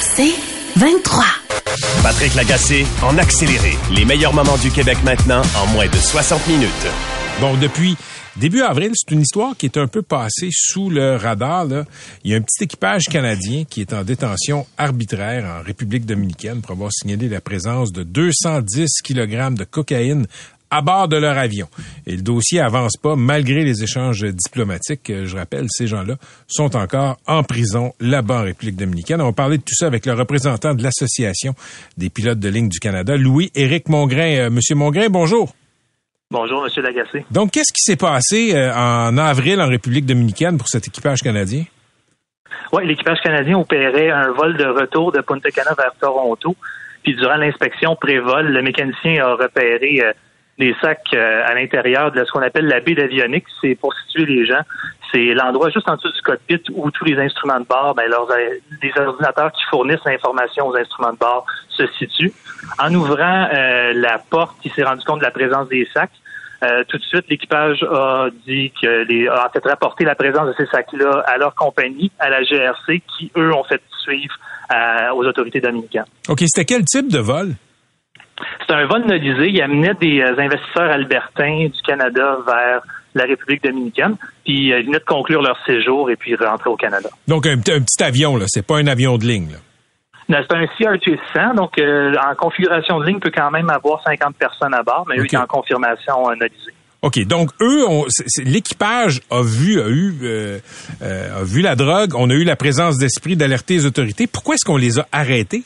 C'est 23. Patrick Lagacé en accéléré. Les meilleurs moments du Québec maintenant en moins de 60 minutes. Bon, depuis début avril, c'est une histoire qui est un peu passée sous le radar. Là. Il y a un petit équipage canadien qui est en détention arbitraire en République dominicaine pour avoir signalé la présence de 210 kg de cocaïne à bord de leur avion. Et le dossier avance pas malgré les échanges diplomatiques. Je rappelle, ces gens-là sont encore en prison là-bas en République dominicaine. On va parler de tout ça avec le représentant de l'Association des pilotes de ligne du Canada, Louis-Éric Mongrain. Euh, Monsieur Mongrain, bonjour. Bonjour, Monsieur Lagacé. Donc, qu'est-ce qui s'est passé euh, en avril en République dominicaine pour cet équipage canadien? Oui, l'équipage canadien opérait un vol de retour de Punta Cana vers Toronto. Puis durant l'inspection pré-vol, le mécanicien a repéré euh, des sacs euh, à l'intérieur de ce qu'on appelle la baie d'avionique. C'est pour situer les gens. C'est l'endroit juste en dessous du cockpit où tous les instruments de bord, ben, leurs, les ordinateurs qui fournissent l'information aux instruments de bord se situent. En ouvrant euh, la porte, il s'est rendu compte de la présence des sacs. Euh, tout de suite, l'équipage a dit que les, a en fait rapporté la présence de ces sacs-là à leur compagnie, à la GRC, qui eux ont fait suivre aux autorités dominicaines. Ok, c'était quel type de vol? C'est un vol nodisé. Il amenait des euh, investisseurs albertains du Canada vers la République dominicaine, puis euh, ils venaient de conclure leur séjour et puis rentrer au Canada. Donc un, petit avion, là, c'est pas un avion de ligne. Là. C'est un CRJ-100, donc euh, en configuration de ligne, peut quand même avoir 50 personnes à bord, mais okay. eux, en confirmation nodisée. OK, donc eux, l'équipage a vu, a eu, a vu la drogue, on a eu la présence d'esprit d'alerter les autorités. Pourquoi est-ce qu'on les a arrêtés?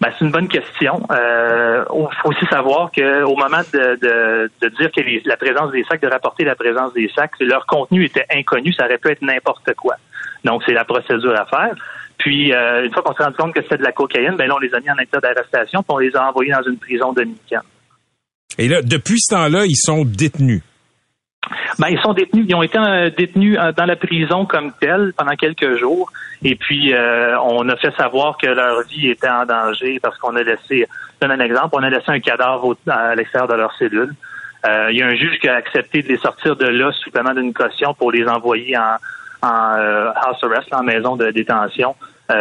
Ben, c'est une bonne question. Il euh, faut aussi savoir qu'au moment de, de, de, dire que la présence des sacs, de rapporter la présence des sacs, leur contenu était inconnu, ça aurait pu être n'importe quoi. Donc, c'est la procédure à faire. Puis, euh, une fois qu'on s'est rendu compte que c'était de la cocaïne, ben là, on les a mis en état d'arrestation, puis on les a envoyés dans une prison dominicaine. Et là, depuis ce temps-là, ils sont détenus. Ben, ils sont détenus. Ils ont été euh, détenus euh, dans la prison comme telle pendant quelques jours. Et puis, euh, on a fait savoir que leur vie était en danger parce qu'on a laissé, je donne un exemple, on a laissé un cadavre à l'extérieur de leur cellule. il y a un juge qui a accepté de les sortir de là sous paiement d'une caution pour les envoyer en, house arrest, en maison de détention,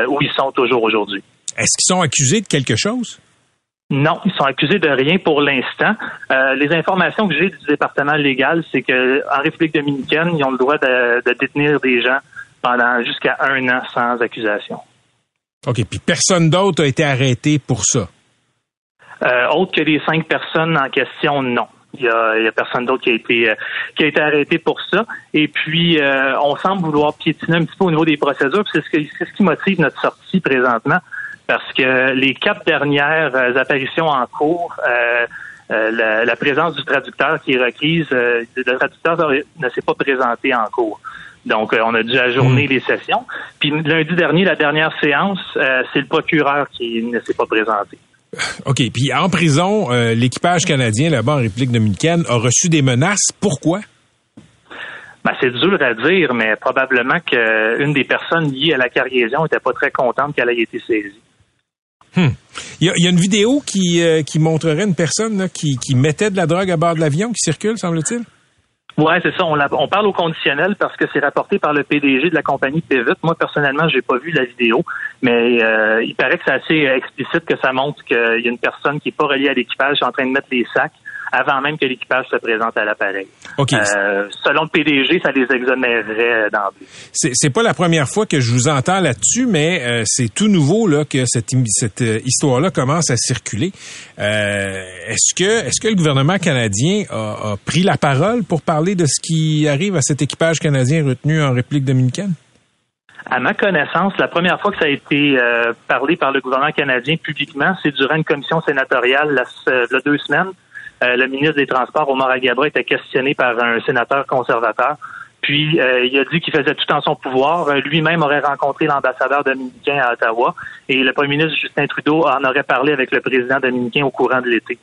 où ils sont toujours aujourd'hui. Est-ce qu'ils sont accusés de quelque chose? Non, ils sont accusés de rien pour l'instant. Euh, les informations que j'ai du département légal, c'est qu'en République dominicaine, ils ont le droit de, détenir des gens pendant jusqu'à un an sans accusation. OK, puis personne d'autre a été arrêté pour ça? Euh, autre que les cinq personnes en question, non. Il y a, personne d'autre qui a été euh, qui a été arrêté pour ça. Et puis, on semble vouloir piétiner un petit peu au niveau des procédures. C'est ce, ce qui motive notre sortie présentement parce que les quatre dernières euh, apparitions en cours, euh, euh, la, présence du traducteur qui est requise, le traducteur ne s'est pas présenté en cours. Donc, on a dû ajourner hmm. les sessions. Puis lundi dernier, la dernière séance, c'est le procureur qui ne s'est pas présenté. OK. Puis en prison, l'équipage canadien là-bas en République dominicaine a reçu des menaces. Pourquoi? Ben, c'est dur à dire, mais probablement qu'une des personnes liées à la cargaison n'était pas très contente qu'elle ait été saisie. Hmm. Il, y a, une vidéo qui, euh, qui montrerait une personne qui, qui mettait de la drogue à bord de l'avion qui circule, semble-t-il? Oui, c'est ça. On, parle au conditionnel parce que c'est rapporté par le PDG de la compagnie Pivot. Moi, personnellement, j'ai pas vu la vidéo, mais euh, il paraît que c'est assez explicite que ça montre qu'il y a une personne qui est pas reliée à l'équipage en train de mettre les sacs avant même que l'équipage se présente à l'appareil. Euh, selon le PDG, ça les exonérerait d'emblée. C'est pas la première fois que je vous entends là-dessus, mais euh, c'est tout nouveau là que cette, cette euh, histoire-là commence à circuler. est-ce que est-ce que le gouvernement canadien a, a, pris la parole pour parler de ce qui arrive à cet équipage canadien retenu en République dominicaine? À ma connaissance, la première fois que ça a été parlé par le gouvernement canadien publiquement, c'est durant une commission sénatoriale il y a deux semaines. Euh, le ministre des Transports, Omar Agabra, était questionné par un sénateur conservateur. Puis euh, il a dit qu'il faisait tout en son pouvoir. Euh, lui-même aurait rencontré l'ambassadeur dominicain à Ottawa et le premier ministre Justin Trudeau en aurait parlé avec le président dominicain au courant de l'été.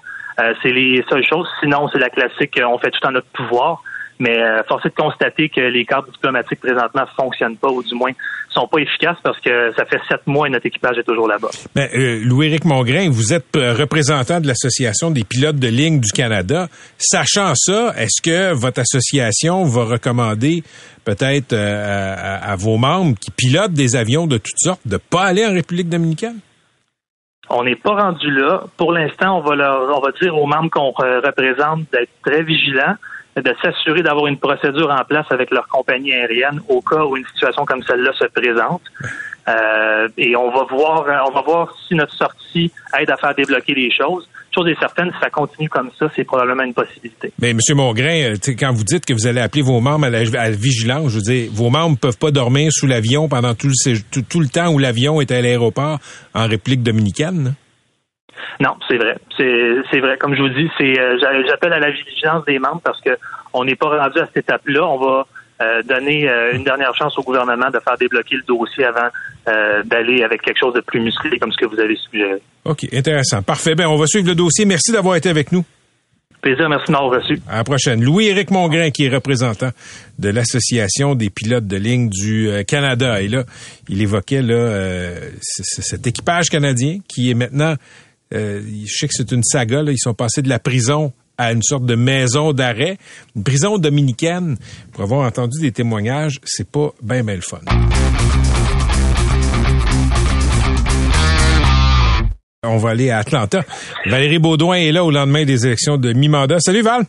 C'est les seules choses. Sinon, c'est la classique on fait tout en notre pouvoir. Mais euh, force est de constater que les cadres diplomatiques présentement fonctionnent pas, ou du moins sont pas efficaces parce que ça fait sept mois et notre équipage est toujours là-bas. Mais euh, Louis-Éric Mongrain, vous êtes euh, représentant de l'Association des pilotes de ligne du Canada. Sachant ça, est-ce que votre association va recommander peut-être à, vos membres qui pilotent des avions de toutes sortes de pas aller en République dominicaine? On n'est pas rendu là. Pour l'instant, on va leur, on va dire aux membres qu'on représente d'être très vigilants de s'assurer d'avoir une procédure en place avec leur compagnie aérienne au cas où une situation comme celle-là se présente. Euh, et on va voir, euh, on va voir si notre sortie aide à faire débloquer les choses. Chose est certaine, si ça continue comme ça, c'est probablement une possibilité. Mais Monsieur Mongrain, euh, quand vous dites que vous allez appeler vos membres à la, vigilance, je veux dire, vos membres peuvent pas dormir sous l'avion pendant tout, tout, le temps où l'avion est à l'aéroport en République dominicaine. Non, c'est vrai. C'est vrai. Comme je vous dis, c'est euh, j'appelle à la vigilance des membres parce que on n'est pas rendu à cette étape-là. On va euh, donner euh, une dernière chance au gouvernement de faire débloquer le dossier avant d'aller avec quelque chose de plus musclé comme ce que vous avez suggéré. OK, intéressant. Parfait. Ben, on va suivre le dossier. Merci d'avoir été avec nous. Plaisir, merci de m'avoir reçu. À la prochaine. Louis-Éric Mongrain, qui est représentant de l'Association des pilotes de ligne du Canada. Et là, il évoquait là, cet équipage canadien qui est maintenant euh, je sais que c'est une saga. Là. Ils sont passés de la prison à une sorte de maison d'arrêt. Une prison dominicaine, pour avoir entendu des témoignages, c'est pas bien, bien le fun. On va aller à Atlanta. Valérie Baudouin est là au lendemain des élections de mi-mandat. Salut Val!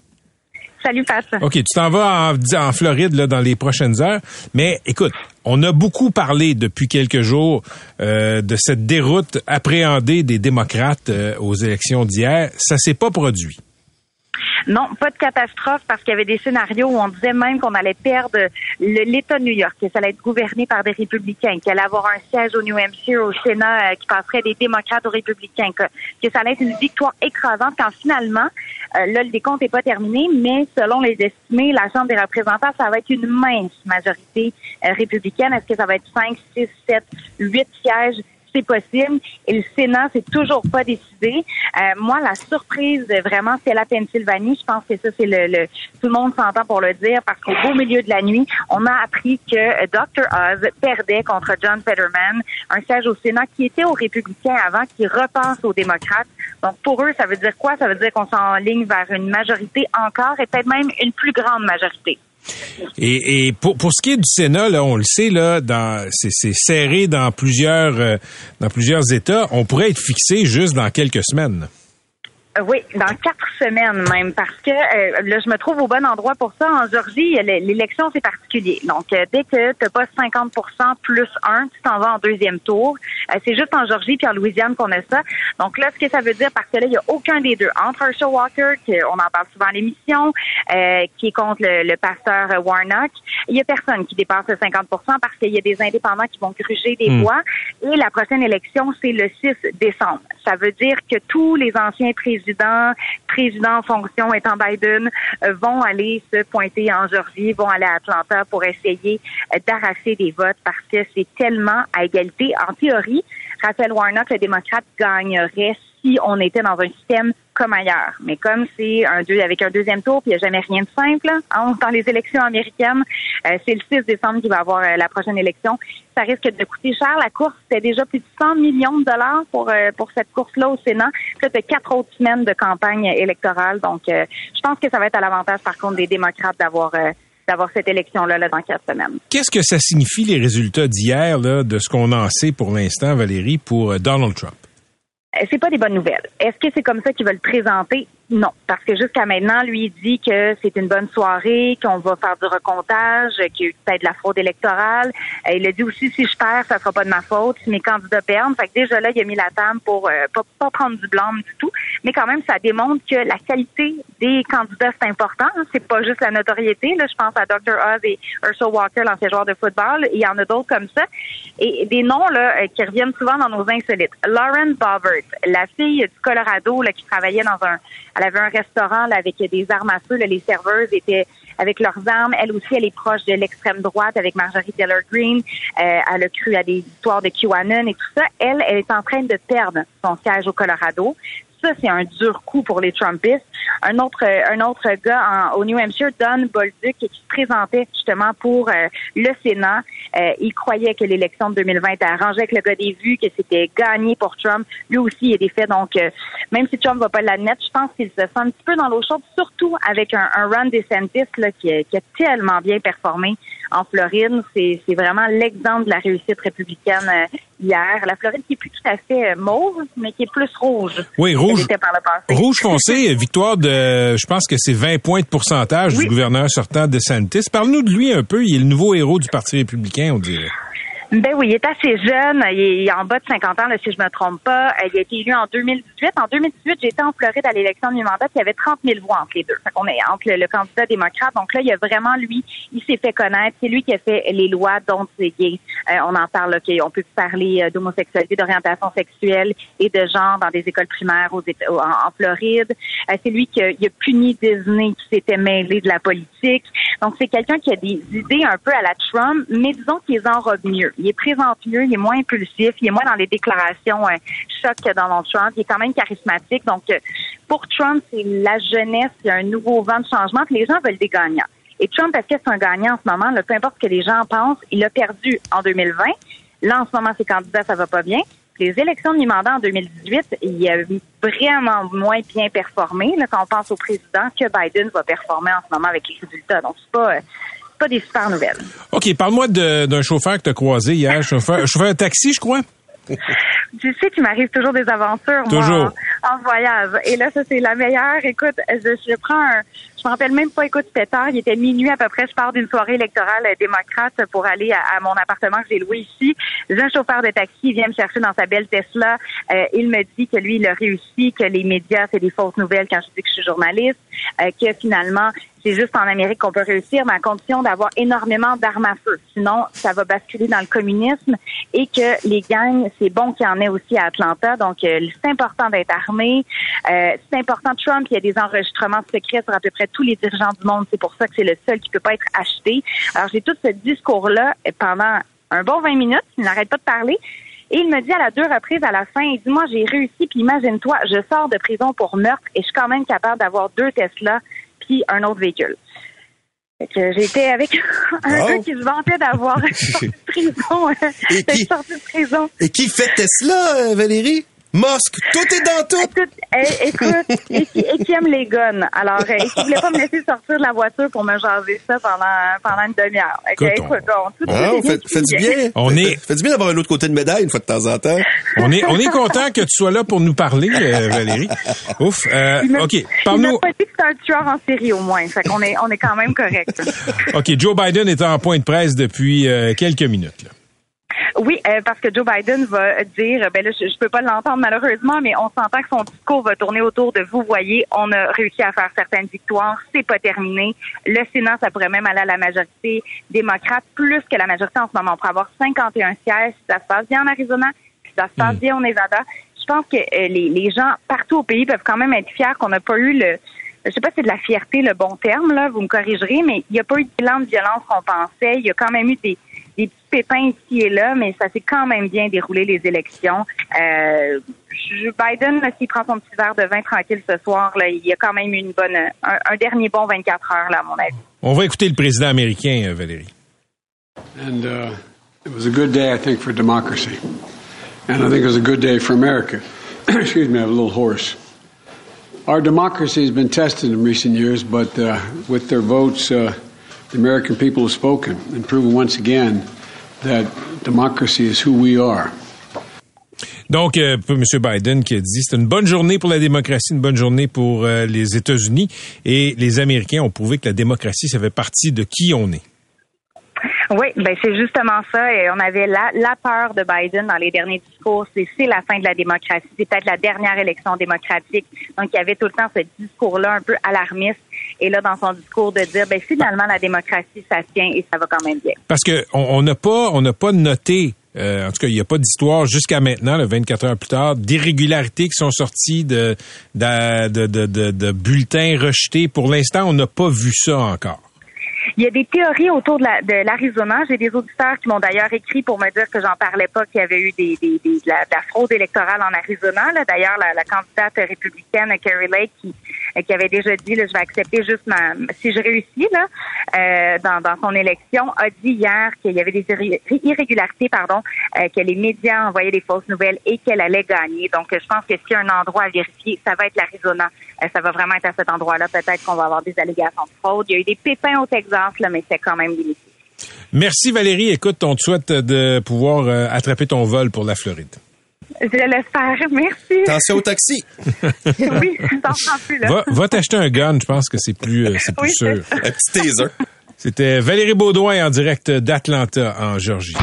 OK, tu t'en vas en, Floride là, dans les prochaines heures. Mais écoute, on a beaucoup parlé depuis quelques jours euh, de cette déroute appréhendée des démocrates euh, aux élections d'hier. Ça s'est pas produit. Non, pas de catastrophe parce qu'il y avait des scénarios où on disait même qu'on allait perdre l'État de New York, que ça allait être gouverné par des républicains, qu'il allait avoir un siège au New Hampshire, au Sénat, euh, qui passerait des démocrates aux républicains, que, ça allait être une victoire écrasante quand finalement, euh, là, le décompte n'est pas terminé, mais selon les estimés, la Chambre des représentants, ça va être une mince majorité euh, républicaine. Est-ce que ça va être 5, 6, 7, 8 sièges? C'est possible. Et le Sénat, c'est toujours pas décidé. Euh, moi, la surprise, vraiment, c'est la Pennsylvanie. Je pense que ça, c'est le, tout le monde s'entend pour le dire parce qu'au beau milieu de la nuit, on a appris que Dr. Oz perdait contre John Fetterman, un siège au Sénat qui était aux républicains avant, qui repasse aux démocrates. Donc, pour eux, ça veut dire quoi? Ça veut dire qu'on s'enligne vers une majorité encore et peut-être même une plus grande majorité. Et, pour, pour ce qui est du Sénat, là, on le sait, là, dans, c'est, serré dans plusieurs, euh, dans plusieurs États. On pourrait être fixé juste dans quelques semaines. Euh, oui, dans quatre semaines même, parce que euh, là, je me trouve au bon endroit pour ça. En Georgie, l'élection, c'est particulier. Donc, euh, dès que tu pas 50% plus un, tu t'en vas en deuxième tour. c'est juste en Georgie puis en Louisiane qu'on a ça. Donc là, ce que ça veut dire, parce que là, il n'y a aucun des deux. Entre Herschel Walker, on en parle souvent à l'émission, qui est contre le, pasteur Warnock, il n'y a personne qui dépasse le 50 parce qu'il y a des indépendants qui vont gruger des hmm. voix. Et la prochaine élection, c'est le 6 décembre. Ça veut dire que tous les anciens présidents présidents, présidents en fonction étant Biden, euh, vont aller se pointer en Georgie, vont aller à Atlanta pour essayer euh, d'arracher des votes parce que c'est tellement à égalité. En théorie, Raphaël Warnock, le démocrate, gagnerait si on était dans un système comme ailleurs. Mais comme c'est un deux avec un deuxième tour, puis il n'y a jamais rien de simple hein, dans les élections américaines, euh, c'est le 6 décembre qui va avoir euh, la prochaine élection. Ça risque de coûter cher. La course, c'était déjà plus de 100 millions de dollars pour euh, pour cette course-là au Sénat. Puis là, quatre autres semaines de campagne électorale. Donc, je pense que ça va être à l'avantage, par contre, des démocrates d'avoir d'avoir cette élection-là là, dans quatre semaines. Qu'est-ce que ça signifie les résultats d'hier, de ce qu'on en sait pour l'instant, Valérie, pour Donald Trump? C'est pas des bonnes nouvelles. Est-ce que c'est comme ça qu'ils veulent présenter? Non, parce que jusqu'à maintenant, lui, il dit que c'est une bonne soirée, qu'on va faire du recomptage, qu'il y a eu peut-être de la fraude électorale. Euh, il a dit aussi, si je perds, ça sera pas de ma faute, si mes candidats perdent. Fait que déjà là, il a mis la table pour euh, pas, prendre du blanc du tout. Mais quand même, ça démontre que la qualité des candidats, c'est important. C'est pas juste la notoriété. Là, je pense à Dr. Oz et Herschel Walker, l'ancien joueur de football. Il y en a d'autres comme ça. Et des noms là euh, qui reviennent souvent dans nos insolites. Lauren Bobbert, la fille du Colorado là, qui travaillait dans un Elle avait un restaurant avec des armes à feu. Les serveuses étaient avec leurs armes. Elle aussi, elle est proche de l'extrême droite avec Marjorie Taylor Greene. Euh, elle a cru à des histoires de QAnon et tout ça. Elle, elle est en train de perdre son siège au Colorado ça, c'est un dur coup pour les Trumpistes. Un autre, un autre gars au New Hampshire, Don Bolduc, qui se présentait justement pour euh, le Sénat. Euh, il croyait que l'élection de 2020 était arrangée avec le gars des vues, que c'était gagné pour Trump. Lui aussi est défait. Donc, euh, même si Trump va pas l'admettre, je pense qu'il se sent un petit peu dans l'eau chaude, surtout avec un, un Ron DeSantis là, qui, qui a tellement bien performé en Floride. C'est vraiment l'exemple de la réussite républicaine euh, hier. La Floride qui est plus tout à fait euh, mauve, mais qui est plus rouge. Oui, rouge. Rouge foncé, victoire de, je pense que c'est 20 points de pourcentage du gouverneur sortant de Santis. Parle-nous de lui un peu. Il est le nouveau héros du Parti républicain, on dirait. Ben oui, il est assez jeune. Il est en bas de 50 ans, là, si je me trompe pas. Il a été élu en 2018. En 2018, j'étais en Floride à l'élection de mi-mandat, il y avait 30 000 voix entre les deux. Fait qu'on est entre le, candidat démocrate. Donc là, il y a vraiment, lui, il s'est fait connaître. C'est lui qui a fait les lois dont c'est gay. Euh, on en parle, OK, on peut parler euh, d'homosexualité, d'orientation sexuelle et de genre dans des écoles primaires aux, en, Floride. Euh, c'est lui qui a, il puni Disney qui s'était mêlé de la politique. Donc c'est quelqu'un qui a des idées un peu à la Trump, mais disons qu'il les enrobe mieux il est présente mieux, il est moins impulsif, il est moins dans les déclarations euh, choc que Donald Trump, il est quand même charismatique. Donc, euh, pour Trump, c'est la jeunesse, il y a un nouveau vent de changement, que les gens veulent des gagnants. Et Trump, est-ce que c'est un gagnant en ce moment? peu importe ce que les gens pensent, il a perdu en 2020. Là, en ce moment, ses candidats, ça va pas bien. Les élections de mi-mandat en 2018, il a vraiment moins bien performé là, quand on pense au président que Biden va performer en ce moment avec les résultats. Donc, c'est pas, pas des super nouvelles. OK, parle-moi d'un chauffeur que tu as croisé hier, chauffeur, chauffeur un taxi, je crois. tu sais qu'il m'arrive toujours des aventures, toujours. en, voyage. Et là, ça, c'est la meilleure. Écoute, je, je prends un, je me rappelle même pas, écoute, c'était tard, il était minuit à peu près, je pars d'une soirée électorale démocrate pour aller à, mon appartement que j'ai loué ici. Un chauffeur de taxi vient me chercher dans sa belle Tesla. Euh, il me dit que lui, il a réussi, que les médias, c'est des fausses nouvelles quand je dis que je suis journaliste, euh, que finalement, c'est juste en Amérique qu'on peut réussir, mais à condition d'avoir énormément d'armes à feu. Sinon, ça va basculer dans le communisme et que les gangs, c'est bon qu'il y en ait aussi à Atlanta. Donc, euh, c'est important d'être armé. c'est important. Trump, il y a des enregistrements secrets sur à peu près tous les dirigeants du monde. C'est pour ça que c'est le seul qui peut pas être acheté. Alors, j'ai tout ce discours-là pendant un bon 20 minutes. Il n'arrête pas de parler. Et il me dit à la deux reprises à la fin, il dit, moi, j'ai réussi, puis imagine-toi, je sors de prison pour meurtre et je suis quand même capable d'avoir deux Tesla puis un autre véhicule. J'étais avec un gars qui se vantait d'avoir sorti de prison. Et qui, sorti de prison. Et qui fait Tesla, euh, Valérie? Mosque, tout est dans tout. tout eh, écoute, et, qui, aime les guns? Alors, euh, et qui voulait pas me laisser sortir de la voiture pour me jaser ça pendant, pendant une demi-heure. Écoute, écoute on, tout, ah, on fait, fait, du bien. On est, fait du bien d'avoir un autre côté de médaille une fois de temps en temps. On est, on est content que tu sois là pour nous parler, euh, Valérie. Ouf. Euh, OK. Parle-nous. Il pas dit que c'est un tueur en série au moins. Fait qu'on est, on est quand même correct. OK. Joe Biden est en point de presse depuis euh, quelques minutes, là. Oui, euh, parce que Joe Biden va dire, ben là, je, je peux pas l'entendre malheureusement, mais on s'entend que son discours va tourner autour de vous voyez, on a réussi à faire certaines victoires, c'est pas terminé. Le Sénat, ça pourrait même aller à la majorité démocrate, plus que la majorité en ce moment. On pourrait avoir 51 sièges si ça se passe bien en Arizona, si ça se passe mm. bien au Nevada. Je pense que euh, les, les gens partout au pays peuvent quand même être fiers qu'on n'a pas eu le je sais pas si c'est de la fierté le bon terme, là, vous me corrigerez, mais il n'y a pas eu de bilan de violence qu'on pensait. Il y a quand même eu des, des petits pépins ici et là, mais ça s'est quand même bien déroulé les élections. Euh, Biden, s'il prend son petit verre de vin tranquille ce soir, là, il y a quand même eu une bonne, un, dernier bon 24 heures, là, à mon avis. On va écouter le président américain, euh, Valérie. And uh, it was a good day, I think, for democracy. And I think it was a good day for America. Excuse me, I have a little hoarse. Our democracy has been tested in recent years, but uh, with their votes, uh, the American people have spoken and proven once again that democracy is who we are. Donc, euh, M. Biden qui a dit c'est une bonne journée pour la démocratie, une bonne journée pour euh, les États-Unis et les Américains ont prouvé que la démocratie, ça fait partie de qui on est. Oui, ben c'est justement ça. Et on avait la, la peur de Biden dans les derniers discours. C'est la fin de la démocratie. C'est peut-être la dernière élection démocratique. Donc, il y avait tout le temps ce discours-là un peu alarmiste. Et là, dans son discours, de dire, ben finalement, la démocratie, ça tient et ça va quand même bien. Parce que on n'a pas, on n'a pas noté euh, en tout cas, il n'y a pas d'histoire jusqu'à maintenant, le 24 heures plus tard, d'irrégularités qui sont sorties de, de, de, de, de bulletins rejetés. Pour l'instant, on n'a pas vu ça encore. Il y a des théories autour de la- de l'Arizona. J'ai des auditeurs qui m'ont d'ailleurs écrit pour me dire que j'en parlais pas, qu'il y avait eu des, de, la, de la fraude électorale en Arizona. D'ailleurs, la, la candidate républicaine Carrie Lake qui, qui avait déjà dit là, je vais accepter juste ma si je réussis là euh, dans, dans son élection, a dit hier qu'il y avait des irré- irrégularités, pardon, euh, que les médias envoyaient des fausses nouvelles et qu'elle allait gagner. Donc, euh, je pense que s'il y a un endroit à vérifier, ça va être l'Arizona. Euh, ça va vraiment être à cet endroit-là. Peut-être qu'on va avoir des allégations de fraude. Il y a eu des pépins au Texas, là, mais c'est quand même limité. Merci Valérie. Écoute, on te souhaite de pouvoir euh, attraper ton vol pour la Floride. Je l'espère. Merci. Attention au taxi. oui, t'en prends plus, là. Va, va t'acheter un gun, je pense que c'est plus, euh, c'est plus Oui, c'est sûr. Un petit taser. C'était Valérie Baudouin en direct d'Atlanta, en Georgie.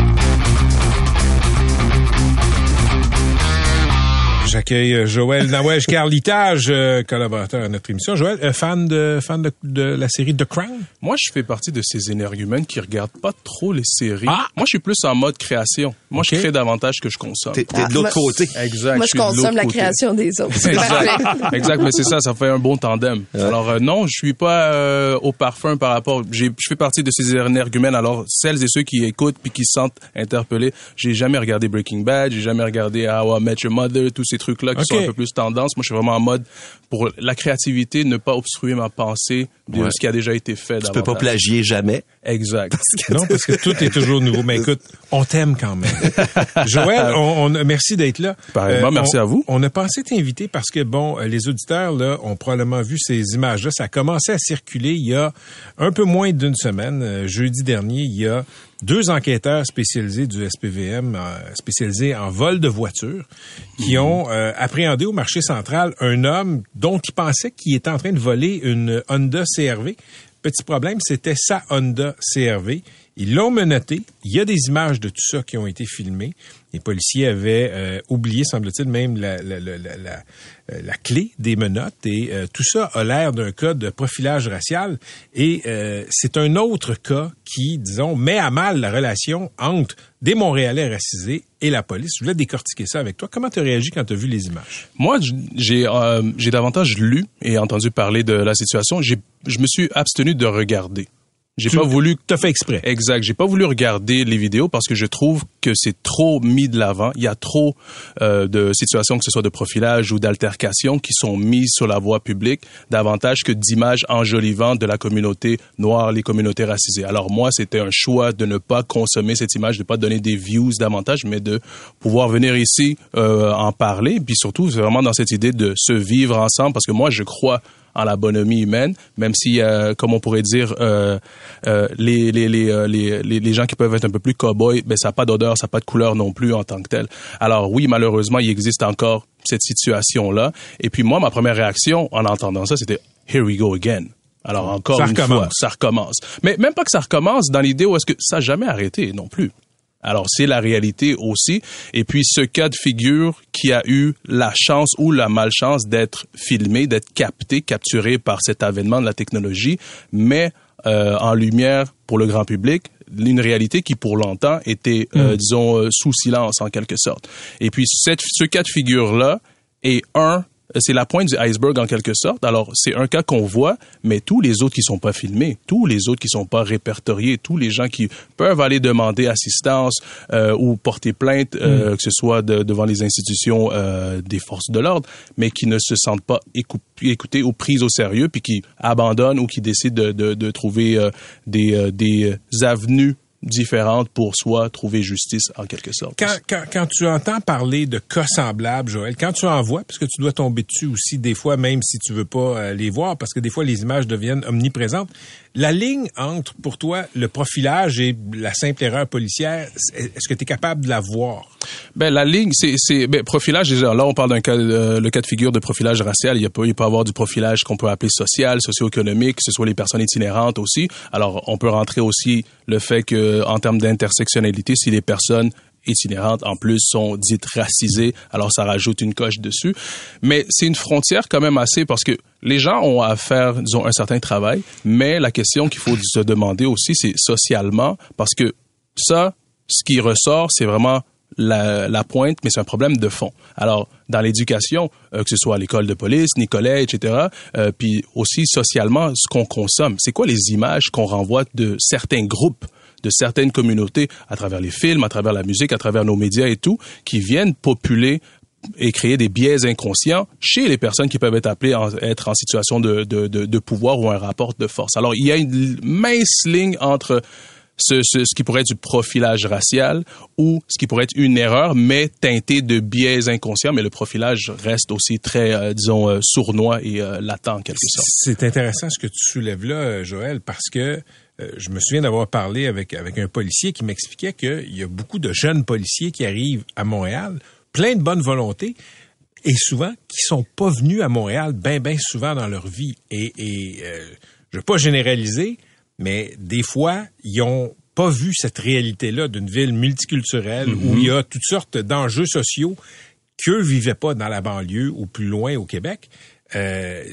J'accueille euh, Joël Nawège Carlitage, euh, collaborateur à notre émission. Joël, euh, fan de fan de, de la série The Crown? Moi, je fais partie de ces énergumènes qui regardent pas trop les séries. Ah! Moi, je suis plus en mode création. Moi, je crée davantage que je consomme. T'es t'es de l'autre moi- côté. Exact. Moi, je consomme la côté. création des autres. Exact. exact, mais c'est ça, ça fait un bon tandem. Alors euh, non, je suis pas euh, au parfum par rapport. j'ai- Je fais partie de ces énergumènes. Alors celles et ceux qui écoutent puis qui se sentent interpellés, j'ai jamais regardé Breaking Bad, j'ai jamais regardé How I Met Your Mother, tous ces trucs là qui sont un peu plus tendance. Moi, je suis vraiment en mode pour la créativité, ne pas obstruer ma pensée de Ouais. ce qui a déjà été fait. Tu peux pas plagier jamais. Exact. Non, parce que tout est toujours nouveau. Mais écoute, on t'aime quand même. Joël, on, on- merci d'être là. Euh, Pareillement, merci on- à vous. On a pensé t'inviter parce que, bon, euh, les auditeurs là ont probablement vu ces images-là. Ça a commencé à circuler il y a un peu moins d'une semaine. Euh, jeudi dernier, il y a deux enquêteurs spécialisés du SPVM, euh, spécialisés en vol de voitures, qui Mhm. ont euh, appréhendé au marché central un homme dont ils pensaient qu'il était en train de voler une Honda CRV. Petit problème, c'était sa Honda CRV. Ils l'ont menotté. Il y a des images de tout ça qui ont été filmées. Les policiers avaient euh, oublié, semble-t-il, même euh, la clé des menottes. Et euh, tout ça a l'air d'un cas de profilage racial. Et c'est un autre cas qui, disons, met à mal la relation entre des Montréalais racisés et la police. Je voulais décortiquer ça avec toi. Comment tu as réagi quand tu as vu les images? Moi, j'ai davantage lu et entendu parler de la situation. Je me suis abstenu de regarder. J'ai Tu- pas voulu Tu as fait exprès. Exact. J'ai pas voulu regarder les vidéos parce que je trouve que c'est trop mis de l'avant. Il y a trop euh, de situations, que ce soit de profilage ou d'altercation, qui sont mises sur la voie publique davantage que d'images enjolivantes de la communauté noire, les communautés racisées. Alors moi, c'était un choix de ne pas consommer cette image, de pas donner des views davantage, mais de pouvoir venir ici euh, en parler. Puis surtout, c'est vraiment dans cette idée de se vivre ensemble parce que moi, je crois en la bonhomie humaine, même si, euh, comme on pourrait dire, euh, euh, les, les, les, euh, les, les, les gens qui peuvent être un peu plus cow-boys, ben, ça n'a pas d'odeur, ça n'a pas de couleur non plus en tant que tel. Alors oui, malheureusement, il existe encore cette situation-là. Et puis moi, ma première réaction en entendant ça, c'était « Here we go again ». Alors encore Ça une recommence. fois, ça recommence. Mais même pas que ça recommence dans l'idée où est-ce que ça n'a jamais arrêté non plus. Alors, c'est la réalité aussi. Et puis, ce cas de figure qui a eu la chance ou la malchance d'être filmé, d'être capté, capturé par cet avènement de la technologie, mais euh, en lumière pour le grand public, une réalité qui, pour longtemps, était, euh, disons, euh, sous silence, en quelque sorte. Et puis, cette, ce cas de figure-là est un c'est la pointe du iceberg en quelque sorte. Alors, c'est un cas qu'on voit, mais tous les autres qui sont pas filmés, tous les autres qui sont pas répertoriés, tous les gens qui peuvent aller demander assistance euh, ou porter plainte, euh, que ce soit de- devant les institutions euh, des forces de l'ordre, mais qui ne se sentent pas écou- écoutés ou pris au sérieux, puis qui abandonnent ou qui décident de, de, de trouver euh, des, euh, des avenues différentes pour soi trouver justice en quelque sorte. Quand, tu entends parler de cas semblables, Joël, quand tu en vois, parce que tu dois tomber dessus aussi des fois, même si tu veux pas euh, les voir, parce que des fois les images deviennent omniprésentes, la ligne entre, pour toi, le profilage et la simple erreur policière, est-ce que tu es capable de la voir? Ben la ligne, c'est ben, profilage déjà. Là, on parle d'un cas, euh, le cas de figure de profilage racial. Il y a pas, il peut y avoir du profilage qu'on peut appeler social, socio-économique, que ce soit les personnes itinérantes aussi. Alors, on peut rentrer aussi le fait que, en termes d'intersectionnalité, si les personnes itinérantes en plus sont dites racisées, alors ça rajoute une coche dessus. Mais c'est une frontière quand même assez parce que les gens ont à faire, disons, un certain travail, mais la question qu'il faut se demander aussi, c'est socialement, parce que ça, ce qui ressort, c'est vraiment la, la, pointe, mais c'est un problème de fond. Alors, dans l'éducation, euh, que ce soit à l'école de police, Nicolet, etc., euh, puis aussi socialement, ce qu'on consomme, c'est quoi les images qu'on renvoie de certains groupes? De certaines communautés à travers les films, à travers la musique, à travers nos médias et tout, qui viennent populer et créer des biais inconscients chez les personnes qui peuvent être appelées à être en situation de, de, de, pouvoir ou un rapport de force. Alors, il y a une mince ligne entre ce, ce, ce, qui pourrait être du profilage racial ou ce qui pourrait être une erreur, mais teintée de biais inconscients. Mais le profilage reste aussi très, euh, disons, euh, sournois et euh, latent en quelque sorte. C'est intéressant ce que tu soulèves là, Joël, parce que je me souviens d'avoir parlé avec, avec un policier qui m'expliquait qu'il y a beaucoup de jeunes policiers qui arrivent à Montréal, plein de bonne volonté, et souvent qui sont pas venus à Montréal bien, bien souvent dans leur vie. Et, et je ne veux pas généraliser, mais des fois, ils ont pas vu cette réalité-là d'une ville multiculturelle où il y a toutes sortes d'enjeux sociaux qu'eux vivaient pas dans la banlieue ou plus loin au Québec. Euh,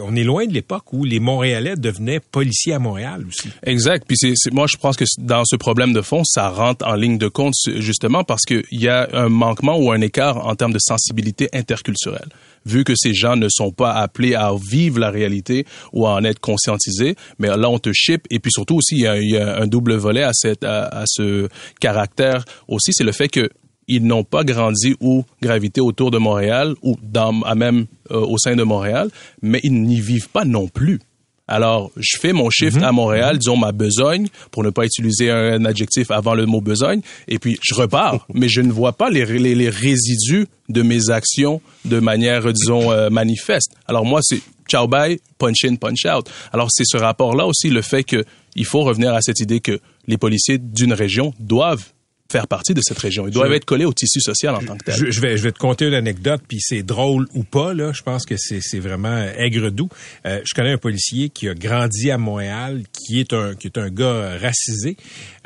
on est loin de l'époque où les Montréalais devenaient policiers à Montréal aussi. Exact. Puis c'est, moi, je pense que dans ce problème de fond, ça rentre en ligne de compte justement parce qu'il y a un manquement ou un écart en termes de sensibilité interculturelle vu que ces gens ne sont pas appelés à vivre la réalité ou à en être conscientisés. Mais là, on te ship. Et puis surtout aussi, il y a, un double volet à, cette, à ce caractère aussi, c'est le fait que ils n'ont pas grandi ou gravité autour de Montréal ou dans, à même euh, au sein de Montréal, mais ils n'y vivent pas non plus. Alors, je fais mon shift à Montréal, disons ma besogne, pour ne pas utiliser un adjectif avant le mot besogne, et puis je repars, mais je ne vois pas les, les, les, résidus de mes actions de manière, disons, euh, manifeste. Alors moi, c'est ciao bye, punch in, punch out. Alors c'est ce rapport-là aussi, le fait que il faut revenir à cette idée que les policiers d'une région doivent faire partie de cette région. Ils doivent je, être collés au tissu social en tant que tel. Je, je, vais, je vais te conter une anecdote, puis c'est drôle ou pas, là. Je pense que c'est vraiment aigre-doux. Euh, je connais un policier qui a grandi à Montréal, qui est un, qui est un gars racisé,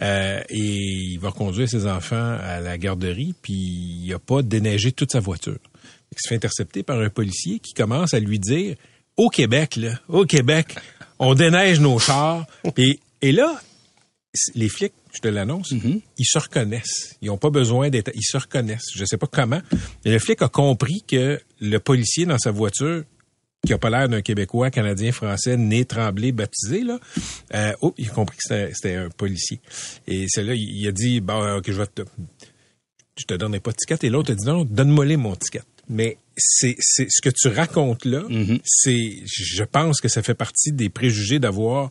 euh, et il va conduire ses enfants à la garderie, puis il a pas déneigé toute sa voiture. Il se fait intercepter par un policier qui commence à lui dire, au Québec, là, au Québec, on déneige nos chars, et, et là, les flics je te l'annonce, mm -hmm. ils se reconnaissent. Ils n'ont pas besoin d'être... Ils se reconnaissent. Je ne sais pas comment. Mais le flic a compris que le policier dans sa voiture, qui a pas l'air d'un Québécois, Canadien, Français, né, tremblé, baptisé, là, euh, oh, il a compris que c'était un policier. Et c'est là, il a dit, bon, ok, je vais te... Je te donnerai pas de ticket. Et l'autre a dit, non, donne-moi mon ticket. Mais c'est ce que tu racontes là, mm -hmm. c'est je pense que ça fait partie des préjugés d'avoir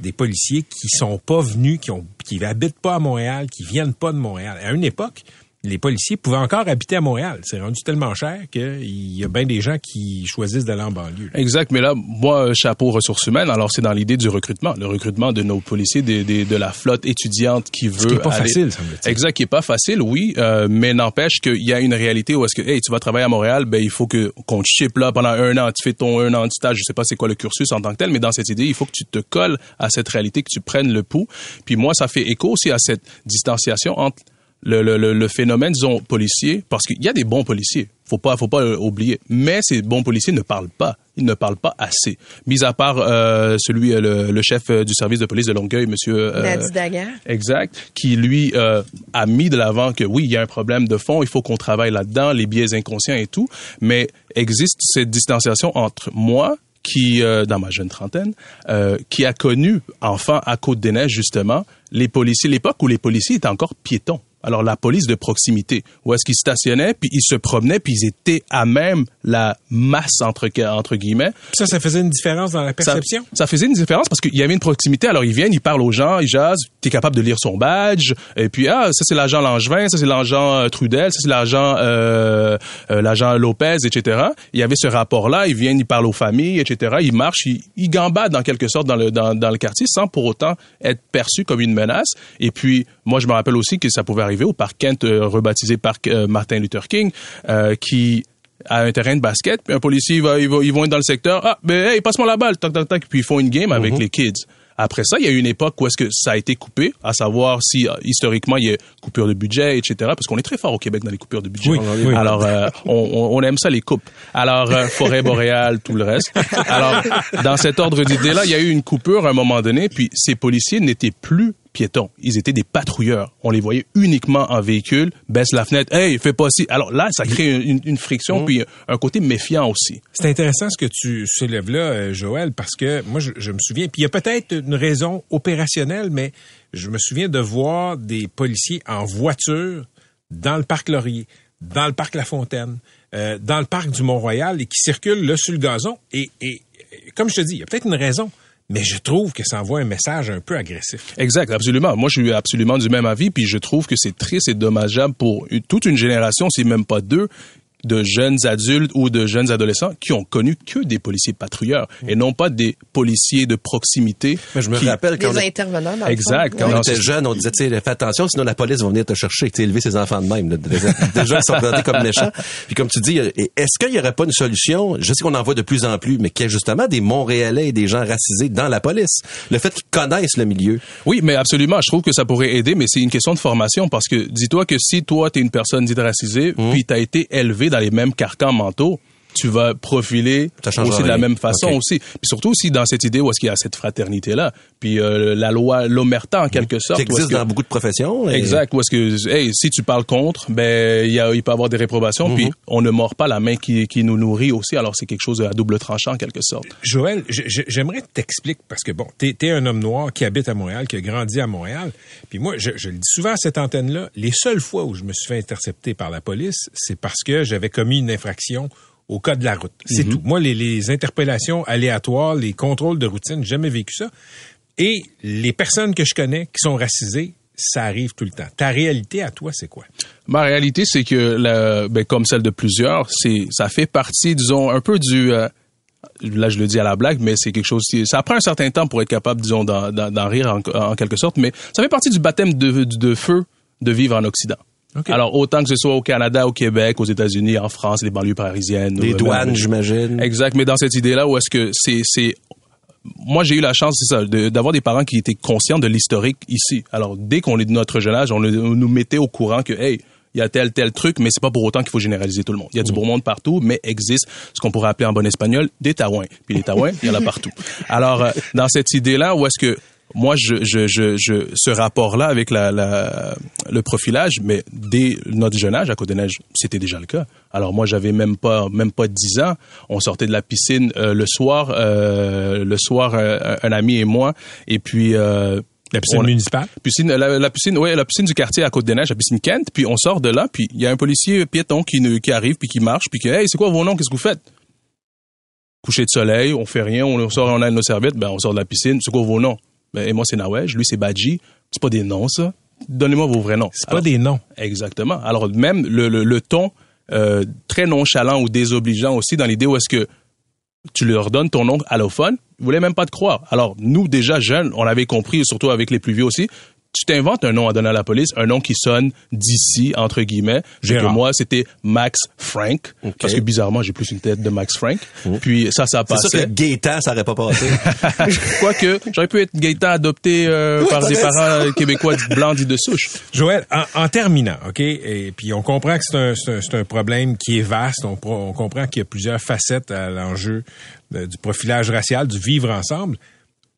des policiers qui sont pas venus, qui ont qui habitent pas à Montréal, qui viennent pas de Montréal. À une époque, les policiers pouvaient encore habiter à Montréal. C'est rendu tellement cher qu'il y a bien des gens qui choisissent d'aller en banlieue. Exact. Mais là, moi, chapeau ressources humaines, alors c'est dans l'idée du recrutement. Le recrutement de nos policiers, de, de, de la flotte étudiante qui veut. Ce qui est pas aller... facile, semble-t-il. Exact, qui est pas facile, oui. Euh, mais n'empêche qu'il y a une réalité où est-ce que, hey, tu vas travailler à Montréal, ben, il faut que, qu'on te chip là pendant un an. Tu fais ton un an de stage. Je sais pas c'est quoi le cursus en tant que tel, mais dans cette idée, il faut que tu te colles à cette réalité, que tu prennes le pouls. Puis moi, ça fait écho aussi à cette distanciation entre le, le, le, phénomène, disons, policier, parce qu'il y a des bons policiers, faut pas, faut pas euh, oublier. Mais ces bons policiers ne parlent pas, ils ne parlent pas assez. Mis à part euh, celui, le, le, chef du service de police de Longueuil, Monsieur euh, Daguerre. exact, qui lui euh, a mis de l'avant que oui, il y a un problème de fond, il faut qu'on travaille là-dedans, les biais inconscients et tout. Mais existe cette distanciation entre moi qui, euh, dans ma jeune trentaine, euh, qui a connu, enfant à Côte-des-Neiges, justement, les policiers, l'époque où les policiers étaient encore piétons alors la police de proximité, où est-ce qu'ils stationnaient, puis ils se promenaient, puis ils étaient à même la masse, entre, entre guillemets. Ça, ça faisait une différence dans la perception? Ça, ça faisait une différence parce qu'il y avait une proximité. Alors, ils viennent, ils parlent aux gens, ils jasent, tu es capable de lire son badge, et puis, ah, ça, c'est l'agent Langevin, ça, c'est l'agent euh, Trudel, ça, c'est l'agent euh, euh, l'agent Lopez, etc. Il y avait ce rapport-là, ils viennent, ils parlent aux familles, etc. Ils marchent, ils, ils gambadent, en quelque sorte, dans le, dans, dans le quartier, sans pour autant être perçus comme une menace. Et puis, moi, je me rappelle aussi que ça pouvait arriver au parc Kent, euh, rebaptisé parc euh, Martin Luther King, euh, qui a un terrain de basket, puis un policier, va, ils, vont, ils vont être dans le secteur, ah, ben, hey, passe-moi la balle, tac, tac, tac, puis ils font une game avec Mhm. les kids. Après ça, il y a eu une époque où est-ce que ça a été coupé, à savoir si historiquement il y a coupure de budget, etc. Parce qu'on est très fort au Québec dans les coupures de budget. Oui, oui. Alors euh, on, aime ça les coupes. Alors euh, forêt boréale, tout le reste. Alors dans cet ordre d'idée-là, il y a eu une coupure à un moment donné, puis ces policiers n'étaient plus piétons. Ils étaient des patrouilleurs. On les voyait uniquement en véhicule, baisse la fenêtre, hey, fais pas ci. Alors là, ça crée une, une friction Mm. puis un côté méfiant aussi. C'est intéressant ce que tu soulèves là, euh, Joël, parce que moi, je, je me souviens, puis il y a peut-être une raison opérationnelle, mais je me souviens de voir des policiers en voiture dans le parc Laurier, dans le parc La Fontaine, euh, dans le parc du Mont-Royal et qui circulent là sur le gazon. Et, et, et comme je te dis, il y a peut-être une raison, mais je trouve que ça envoie un message un peu agressif. Exact, absolument. Moi, je suis absolument du même avis, puis je trouve que c'est triste et dommageable pour toute une génération, si même pas deux, de jeunes adultes ou de jeunes adolescents qui ont connu que des policiers patrouilleurs et non pas des policiers de proximité. Mais je me qui- rappelle quand Des on, intervenants, dans le Exact. fond. quand Ouais. on était jeune, on disait, tu sais, fais attention, sinon la police va venir te chercher, tu sais, élever ses enfants de même. là. Déjà, ils sont présentés comme méchants. Puis comme tu dis, euh, est-ce qu'il y aurait pas une solution? Je sais qu'on en voit de plus en plus, mais qu'il y a justement des Montréalais et des gens racisés dans la police. Le fait qu'ils connaissent le milieu. Oui, mais absolument. Je trouve que ça pourrait aider, mais c'est une question de formation parce que dis-toi que si toi, tu es une personne dite racisée, Mmh. puis tu as été élevé dans les mêmes carcans mentaux, tu vas profiler aussi de la même façon aussi. Puis surtout aussi dans cette idée où est-ce qu'il y a cette fraternité-là. Puis euh, la loi, l'omerta en quelque sorte. Qui existe que- dans beaucoup de professions. et- Exact. Où est-ce que, hey, si tu parles contre, ben, il y a, il peut y avoir des réprobations, Mhm. puis on ne mord pas la main qui, qui nous nourrit aussi. Alors c'est quelque chose à double tranchant en quelque sorte. Joël, j'aimerais que t'expliques, parce que bon, t'es es un homme noir qui habite à Montréal, qui a grandi à Montréal. Puis moi, je, je le dis souvent à cette antenne-là, les seules fois où je me suis fait intercepter par la police, c'est parce que j'avais commis une infraction au code de la route. C'est tout. Moi, les, les interpellations aléatoires, les contrôles de routine, j'ai jamais vécu ça. Et les personnes que je connais qui sont racisées, ça arrive tout le temps. Ta réalité à toi, c'est quoi? Ma réalité, c'est que, la- ben, comme celle de plusieurs, c'est, ça fait partie, disons, un peu du, euh, là je le dis à la blague, mais c'est quelque chose qui, ça prend un certain temps pour être capable, disons, d'en, rire en, en quelque sorte, mais ça fait partie du baptême de, de feu de vivre en Occident. Alors, autant que ce soit au Canada, au Québec, aux États-Unis, en France, les banlieues parisiennes. Des ou- douanes, j'imagine. Exact, mais dans cette idée-là, où est-ce que c'est, c'est, moi, j'ai eu la chance, c'est ça, de- d'avoir des parents qui étaient conscients de l'historique ici. Alors, dès qu'on est de notre jeune âge, on, le- on nous mettait au courant que, hey, il y a tel, tel truc, mais c'est pas pour autant qu'il faut généraliser tout le monde. Il y a du beau monde partout, mais existe ce qu'on pourrait appeler en bon espagnol des taouins. Puis les taouins, il y en a partout. Alors, euh, dans cette idée-là, où est-ce que moi, je, je, je, je, ce rapport-là avec la, la, le profilage, mais dès notre jeune âge, à Côte-des-Neiges, c'était déjà le cas. Alors moi, j'avais même pas, même pas 10 ans. On sortait de la piscine euh, le soir, euh, le soir, un ami et moi, et puis euh, La piscine on- municipale? piscine, la, la piscine, ouais, la piscine du quartier à Côte-des-Neiges, la piscine Kent. Puis on sort de là, puis il y a un policier piéton qui, ne- qui arrive, puis qui marche, puis qui, hey, c'est quoi vos noms, qu'est-ce que vous faites? Coucher de soleil, on fait rien, on sort, on a nos serviettes, ben on sort de la piscine, c'est quoi vos noms? Et moi c'est Nawej, lui c'est Badji, c'est pas des noms ça. Donnez-moi vos vrais noms. C'est pas des noms. Exactement. Alors même le, le, le ton euh, très nonchalant ou désobligeant aussi dans l'idée où est-ce que tu leur donnes ton nom allophone, ils voulaient même pas te croire. Alors nous déjà jeunes, on avait compris, surtout avec les plus vieux aussi, tu t'inventes un nom à donner à la police, un nom qui sonne d'ici entre guillemets. C'est que moi c'était Max Frank parce que bizarrement j'ai plus une tête de Max Frank. Puis ça ça C'est passait. sûr que Gaétan, ça aurait pas passé. Quoique, j'aurais pu être Gaëtan adopté euh, Oui, par des parents québécois blancs dits de souche. Joël, en, en terminant, OK, et puis on comprend que c'est un, c'est un, c'est un problème qui est vaste, on comprend qu'il y a plusieurs facettes à l'enjeu euh, du profilage racial, du vivre ensemble.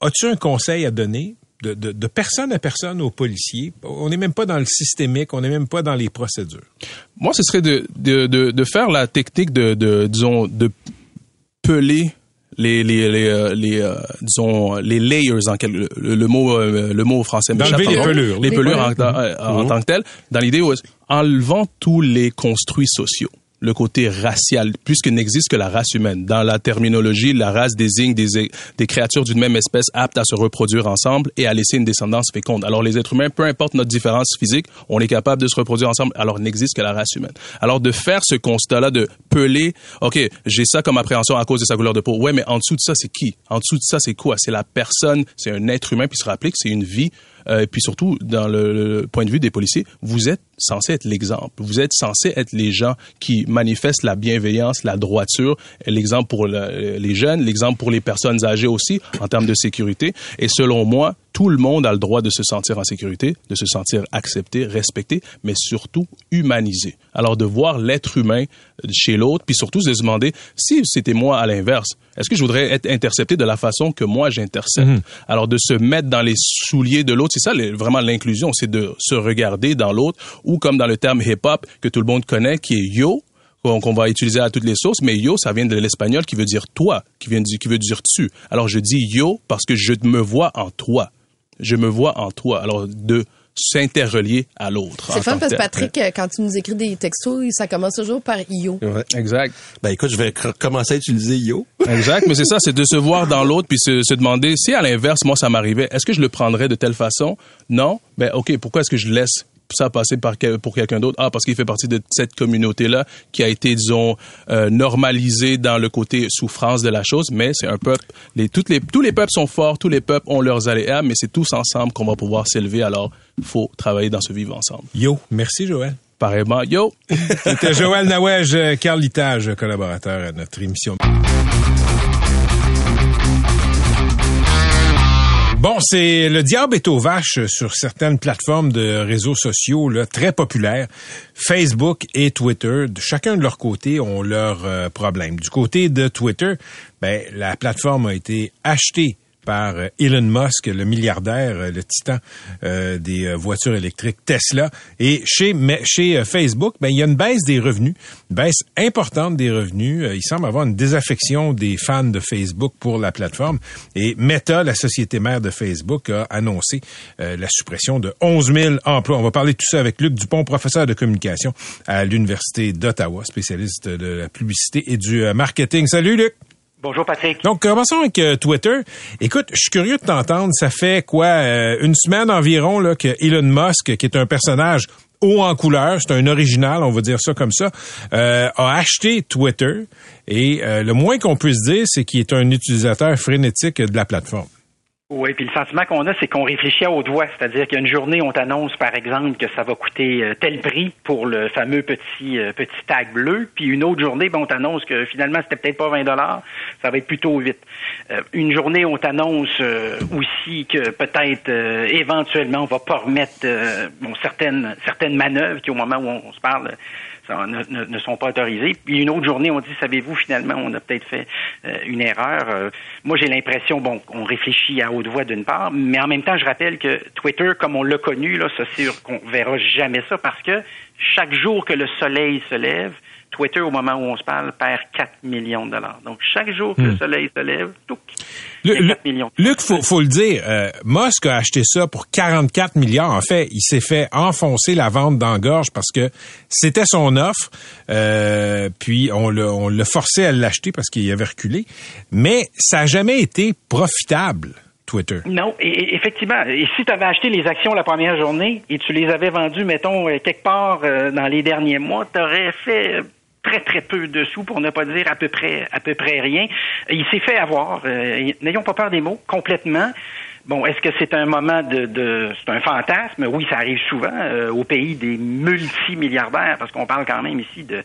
As-tu un conseil à donner de, de, de personne à personne aux policiers? On n'est même pas dans le systémique, on n'est même pas dans les procédures. Moi, ce serait de, de, faire la technique de, de disons, de peler les les les, euh, les euh, disons les layers en quel, le, le mot euh, le mot français D'enlever les pelures. les pelures en, en- en Mhm. tant que telles dans l'idée enlevant tous les construits sociaux le côté racial, puisque n'existe que la race humaine. Dans la terminologie, la race désigne des, des créatures d'une même espèce aptes à se reproduire ensemble et à laisser une descendance féconde. Alors les êtres humains, peu importe notre différence physique, on est capable de se reproduire ensemble, alors n'existe que la race humaine. Alors de faire ce constat-là, de peler, OK, j'ai ça comme appréhension à cause de sa couleur de peau. Ouais, mais en dessous de ça, c'est qui? En dessous de ça, c'est quoi? C'est la personne, c'est un être humain, puis se rappeler que c'est une vie. Euh, et puis surtout, dans le, point de vue des policiers, vous êtes censé être l'exemple. Vous êtes censé être les gens qui manifestent la bienveillance, la droiture, l'exemple pour le- les jeunes, l'exemple pour les personnes âgées aussi, en termes de sécurité. Et selon moi, tout le monde a le droit de se sentir en sécurité, de se sentir accepté, respecté, mais surtout humanisé. Alors de voir l'être humain chez l'autre, puis surtout de se demander si c'était moi à l'inverse, est-ce que je voudrais être intercepté de la façon que moi j'intercepte? Mhm. Alors de se mettre dans les souliers de l'autre, c'est ça vraiment l'inclusion, c'est de se regarder dans l'autre, ou comme dans le terme hip-hop que tout le monde connaît, qui est yo, qu'on va utiliser à toutes les sauces, mais yo, ça vient de l'espagnol qui veut dire toi, qui, vient du- qui veut dire tu. Alors je dis yo parce que je me vois en toi. Je me vois en toi. Alors de s'interrelier à l'autre. C'est fun parce que. Patrick, quand tu nous écris des textos, ça commence toujours par IO. Ouais. Exact. Ben écoute, je vais commencer à utiliser Yo. Exact, mais c'est ça, c'est de se voir dans l'autre puis se, se demander si à l'inverse moi ça m'arrivait, est-ce que je le prendrais de telle façon? Non, ben ok, pourquoi est-ce que je laisse ça passer par quel- pour quelqu'un d'autre Ah, parce qu'il fait partie de cette communauté là qui a été disons euh, normalisée dans le côté souffrance de la chose, mais c'est un peuple. Les, toutes les tous les peuples sont forts, tous les peuples ont leurs aléas, mais c'est tous ensemble qu'on va pouvoir s'élever. Alors faut travailler dans ce vivre ensemble. Yo, merci Joël. Pareillement, yo. C'était Joël Nawej, euh, Carl Litage, collaborateur à notre émission. Bon, c'est le diable est aux vaches sur certaines plateformes de réseaux sociaux très populaires. Facebook et Twitter, chacun de leur côté, ont leurs euh, problèmes. Du côté de Twitter, ben, la plateforme a été achetée par euh, Elon Musk, le milliardaire, euh, le titan euh, des voitures électriques Tesla. Et chez, Facebook, ben, il y a une baisse des revenus, une baisse importante des revenus. Il semble avoir une désaffection des fans de Facebook pour la plateforme. Et Meta, la société mère de Facebook, a annoncé la suppression de 11 000 emplois. On va parler de tout ça avec Luc Dupont, professeur de communication à l'Université d'Ottawa, spécialiste de la publicité et du marketing. Salut Luc! Bonjour Patrick. Donc, commençons avec euh, Twitter. Écoute, je suis curieux de t'entendre. Ça fait quoi, euh, une semaine environ, là, que Elon Musk, qui est un personnage haut en couleur, c'est un original, on va dire ça comme ça, euh, a acheté Twitter. Et euh, le moins qu'on puisse dire, c'est qu'il est un utilisateur frénétique de la plateforme. Oui, puis le sentiment qu'on a, c'est qu'on réfléchit à haute voix. C'est-à-dire qu'il y a une journée, on t'annonce, par exemple, que ça va coûter euh, tel prix pour le fameux petit euh, petit tag bleu, puis une autre journée, ben, on t'annonce que finalement, c'était peut-être pas 20 dollars, ça va être plutôt 8. Euh, une journée, on t'annonce euh, aussi que peut-être, euh, éventuellement, on va pas remettre bon, certaines certaines manœuvres qui, au moment où on se parle, ne, ne- ne sont pas autorisées. Puis une autre journée, on dit, savez-vous, finalement, on a peut-être fait euh, une erreur. Euh, moi, j'ai l'impression, bon, qu'on réfléchit à haute voix d'une part, mais en même temps, je rappelle que Twitter, comme on l'a connu, là, c'est sûr qu'on verra jamais ça parce que chaque jour que le soleil se lève, Twitter, au moment où on se parle, perd 4 millions de dollars. Donc, chaque jour que le Hmm. soleil se lève, touc, Le- il y a le- 4 millions. Luc, faut, faut le dire, euh, Musk a acheté ça pour 44 milliards. En fait, il s'est fait enfoncer la vente dans la gorge parce que c'était son offre. Euh, puis on l'a, on l'a forcé à l'acheter parce qu'il avait reculé. Mais ça n'a jamais été profitable, Twitter. Non, et, et effectivement. Et si tu avais acheté les actions la première journée et tu les avais vendues, mettons, euh, quelque part euh, dans les derniers mois, tu aurais fait très très peu de sous pour ne pas dire à peu près à peu près rien. Il s'est fait avoir. euh, N'ayons pas peur des mots complètement. Bon, est-ce que c'est un moment de, de c'est un fantasme? Oui, ça arrive souvent euh, au pays des multimilliardaires, parce qu'on parle quand même ici de,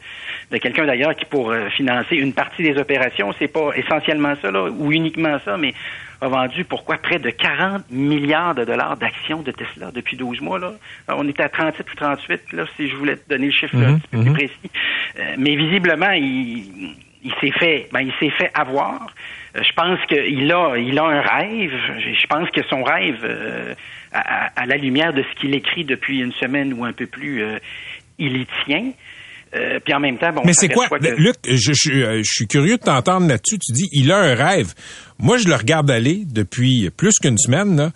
de quelqu'un d'ailleurs qui pour euh, financer une partie des opérations, c'est pas essentiellement ça là, ou uniquement ça, mais a vendu pourquoi près de 40 milliards de dollars d'actions de Tesla depuis 12 mois là. Alors, on est à 37 ou 38 là, si je voulais te donner le chiffre là, un Mhm, petit peu mhm. plus précis. Euh, mais visiblement, il, il s'est fait, ben, il s'est fait avoir. Euh, je pense qu'il a, il a un rêve. Je pense que son rêve, euh, à, la lumière de ce qu'il écrit depuis une semaine ou un peu plus, il y tient. Euh, puis en même temps, bon. Mais c'est quoi, que- Luc, je, je, euh, je suis curieux de t'entendre là-dessus. Tu dis, il a un rêve. Moi, je le regarde aller depuis plus qu'une semaine. Là.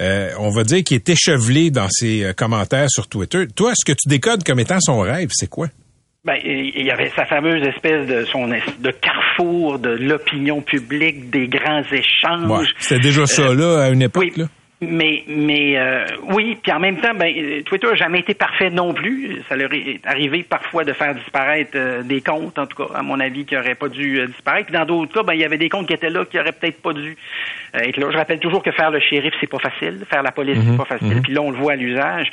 Euh, on va dire qu'il est échevelé dans ses commentaires sur Twitter. Toi, ce que tu décodes comme étant son rêve, c'est quoi? Ben, il y avait sa fameuse espèce de son de carrefour de l'opinion publique, des grands échanges. Ouais, C'était déjà ça, Euh, là, à une époque. là. Mais, mais euh, oui, puis en même temps, ben, Twitter n'a jamais été parfait non plus. Ça leur est arrivé parfois de faire disparaître euh, des comptes, en tout cas, à mon avis, qui n'auraient pas dû euh, disparaître. Puis dans d'autres cas, ben, il y avait des comptes qui étaient là qui n'auraient peut-être pas dû euh, être là. Je rappelle toujours que faire le shérif, c'est pas facile. Faire la police, Mhm, c'est pas facile. mhm. Puis là, on le voit à l'usage.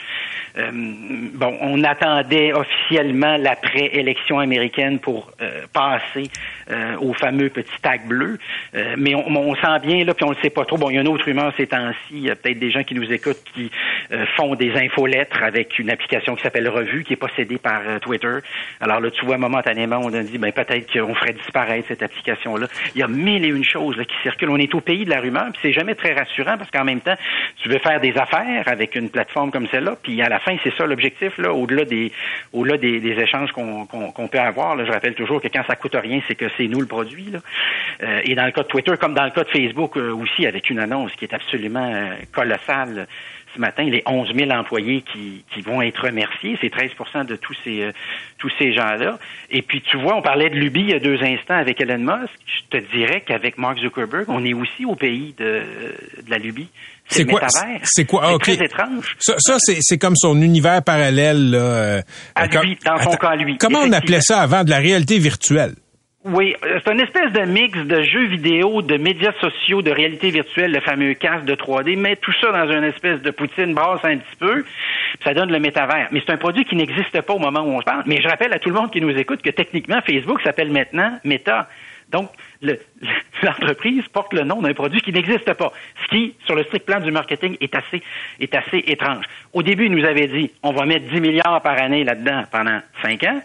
Euh, bon, on attendait officiellement l'après-élection américaine pour euh, passer euh, au fameux petit tag bleu. Euh, mais on, on sent bien, là, puis on le sait pas trop. Bon, il y a une autre rumeur ces temps-ci a peut-être des gens qui nous écoutent qui euh, font des infolettres avec une application qui s'appelle Revue, qui est possédée par euh, Twitter. Alors là, tu vois, momentanément, on a dit, ben peut-être qu'on ferait disparaître cette application-là. Il y a mille et une choses là, qui circulent. On est au pays de la rumeur, puis c'est jamais très rassurant parce qu'en même temps, tu veux faire des affaires avec une plateforme comme celle-là, puis à la fin, c'est ça l'objectif, là, au-delà des au-delà des, échanges qu'on qu'on peut avoir. Là, je rappelle toujours que quand ça coûte rien, c'est que c'est nous le produit. Là. Euh, et dans le cas de Twitter, comme dans le cas de Facebook euh, aussi, avec une annonce qui est absolument euh, colossale ce matin, les 11 000 employés qui, qui vont être remerciés, c'est 13% de tous ces euh, tous ces gens-là. Et puis tu vois, on parlait de Luby il y a deux instants avec Elon Musk. Je te dirais qu'avec Mark Zuckerberg, on est aussi au pays de, de la Luby. C'est quoi. C'est quoi ah, ok. très étrange. Ça, ça c'est c'est comme son univers parallèle là. euh, À lui, dans son Attends, cas à lui, Comment on appelait ça avant de la réalité virtuelle? Oui, euh, c'est une espèce de mix de jeux vidéo, de médias sociaux, de réalité virtuelle, le fameux casque de 3D, mais tout ça dans une espèce de poutine brasse un petit peu, puis ça donne le métavers. Mais c'est un produit qui n'existe pas au moment où on se parle. Mais je rappelle à tout le monde qui nous écoute que techniquement, Facebook s'appelle maintenant Meta. Donc, le- l'entreprise porte le nom d'un produit qui n'existe pas, ce qui, sur le strict plan du marketing, est assez, est assez étrange. Au début, il nous avait dit, on va mettre 10 milliards par année là-dedans pendant 5 ans.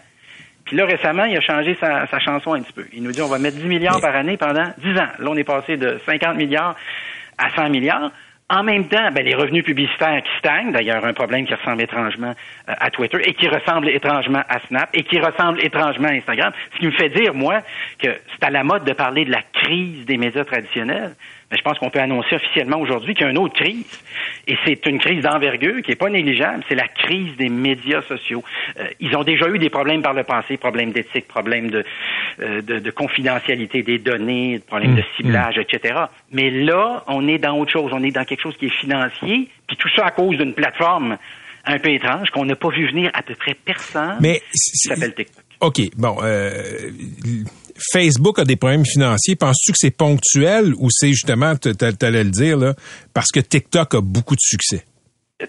Puis là, récemment, il a changé sa, sa chanson un petit peu. Il nous dit on va mettre 10 milliards par année pendant 10 ans. Là, on est passé de 50 milliards à 100 milliards. En même temps, ben, les revenus publicitaires qui stagnent, d'ailleurs un problème qui ressemble étrangement euh, à Twitter et qui ressemble étrangement à Snap et qui ressemble étrangement à Instagram, ce qui me fait dire, moi, que c'est à la mode de parler de la crise des médias traditionnels. Mais je pense qu'on peut annoncer officiellement aujourd'hui qu'il y a une autre crise. Et c'est une crise d'envergure qui n'est pas négligeable. C'est la crise des médias sociaux. Euh, ils ont déjà eu des problèmes par le passé, problèmes d'éthique, problèmes de, euh, de, de confidentialité des données, problèmes de ciblage, etc. Mais là, on est dans autre chose. On est dans quelque chose qui est financier, puis tout ça à cause d'une plateforme un peu étrange qu'on n'a pas vu venir à peu près personne. Mais qui s'appelle TikTok. OK, bon, euh, Facebook a des problèmes financiers. Penses-tu que c'est ponctuel ou c'est justement, tu allais le dire, parce que TikTok a beaucoup de succès?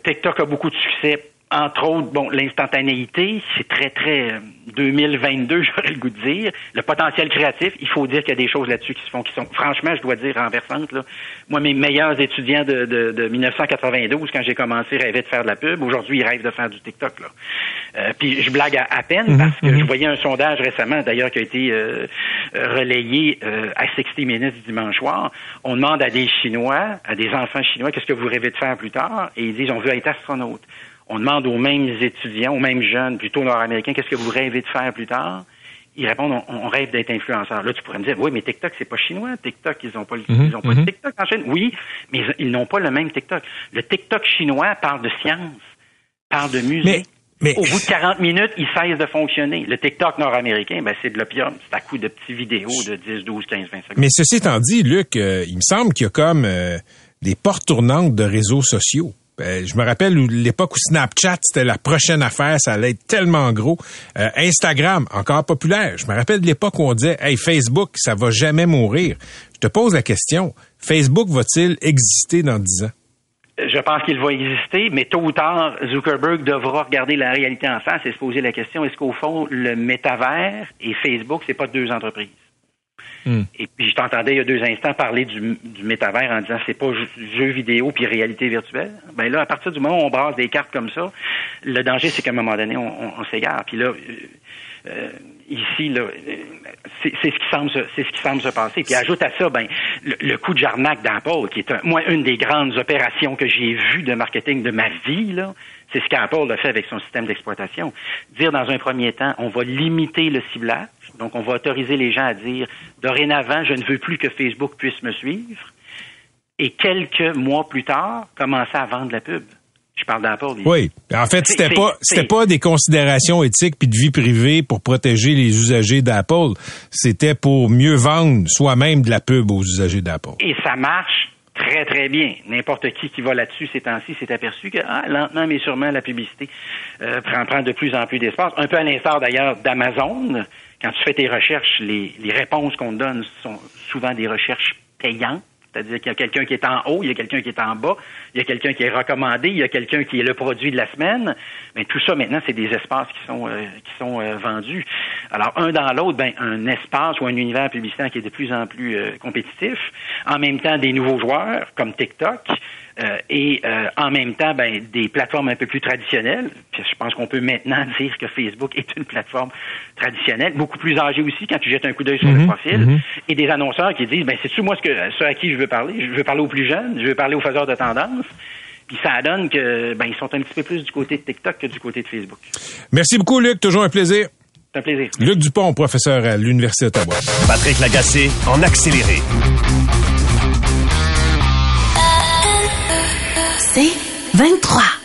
TikTok a beaucoup de succès. Entre autres, bon, l'instantanéité, c'est très, très euh, 2022, j'aurais le goût de dire. Le potentiel créatif, il faut dire qu'il y a des choses là-dessus qui se font, qui sont, franchement, je dois dire, renversantes. Là. Moi, mes meilleurs étudiants de, de, de 1992, quand j'ai commencé, rêvaient de faire de la pub. Aujourd'hui, ils rêvent de faire du TikTok. Là. Euh, puis je blague à, à peine parce que je voyais un sondage récemment, d'ailleurs, qui a été euh, euh, relayé euh, à 60 Minutes dimanche soir. On demande à des Chinois, à des enfants chinois, qu'est-ce que vous rêvez de faire plus tard? Et ils disent, on veut être astronaute. On demande aux mêmes étudiants, aux mêmes jeunes, plutôt nord-américains, qu'est-ce que vous rêvez de faire plus tard? Ils répondent, on, on rêve d'être influenceur. Là, tu pourrais me dire, oui, mais TikTok, c'est pas chinois. TikTok, ils ont pas, le- Mhm, ils ont pas de TikTok en Chine. Oui, mais ils, ils n'ont pas le même TikTok. Le TikTok chinois parle de science, parle de musique. Mais, Au bout de 40 minutes, il cesse de fonctionner. Le TikTok nord-américain, ben, c'est de l'opium. C'est à coup de petits vidéos de 10, 12, 15, 20 secondes. Mais ceci étant dit, Luc, euh, il me semble qu'il y a comme euh, des portes tournantes de réseaux sociaux. Euh, je me rappelle l'époque où Snapchat, c'était la prochaine affaire, ça allait être tellement gros. Euh, Instagram, encore populaire. Je me rappelle de l'époque où on disait, hey, Facebook, ça va jamais mourir. Je te pose la question, Facebook va-t-il exister dans 10 ans? Je pense qu'il va exister, mais tôt ou tard, Zuckerberg devra regarder la réalité en face et se poser la question est-ce qu'au fond, le métavers et Facebook, c'est pas deux entreprises? Et puis je t'entendais il y a deux instants parler du, métavers en disant c'est pas jeu vidéo puis réalité virtuelle. Ben là, à partir du moment où on brasse des cartes comme ça, le danger c'est qu'à un moment donné, on, s'égare. Puis là, euh, euh, ici, là, euh, c'est ce qui semble, se- c'est ce qui semble se passer. Puis ajoute à ça, ben, le, le coup de Jarnac d'Apple, qui est un- moi une des grandes opérations que j'ai vues de marketing de ma vie, là, c'est ce qu'Apple a fait avec son système d'exploitation. Dire dans un premier temps, on va limiter le ciblage, donc on va autoriser les gens à dire dorénavant, je ne veux plus que Facebook puisse me suivre. Et quelques mois plus tard, commencer à vendre la pub. Je parle d'Apple. Oui. En fait, c'était pas c'était pas des considérations éthiques puis de vie privée pour protéger les usagers d'Apple. C'était pour mieux vendre soi-même de la pub aux usagers d'Apple. Et ça marche très, très bien. N'importe qui qui va là-dessus ces temps-ci s'est aperçu que, ah, lentement mais sûrement, la publicité euh, prend, prend de plus en plus d'espace. Un peu à l'instar d'ailleurs d'Amazon. Quand tu fais tes recherches, les, les réponses qu'on te donne sont souvent des recherches payantes. C'est-à-dire qu'il y a quelqu'un qui est en haut, il y a quelqu'un qui est en bas, il y a quelqu'un qui est recommandé, il y a quelqu'un qui est le produit de la semaine. Mais tout ça maintenant, c'est des espaces qui sont euh, qui sont euh, vendus. Alors, un dans l'autre, ben, un espace ou un univers publicitaire qui est de plus en plus euh, compétitif. En même temps, des nouveaux joueurs comme TikTok. Euh, et euh, en même temps, ben, des plateformes un peu plus traditionnelles. Puis je pense qu'on peut maintenant dire que Facebook est une plateforme traditionnelle, beaucoup plus âgée aussi quand tu jettes un coup d'œil sur le Mhm, profil. mhm. Et des annonceurs qui disent, ben, c'est-tu moi ce, que, ce à qui je veux parler? Je veux parler aux plus jeunes, je veux parler aux faiseurs de tendance. Puis ça donne que ben, ils sont un petit peu plus du côté de TikTok que du côté de Facebook. Merci beaucoup, Luc. Toujours un plaisir. C'est un plaisir. Luc Dupont, professeur à l'Université d'Ottawa. Patrick Lagacé en accéléré. C'est 23.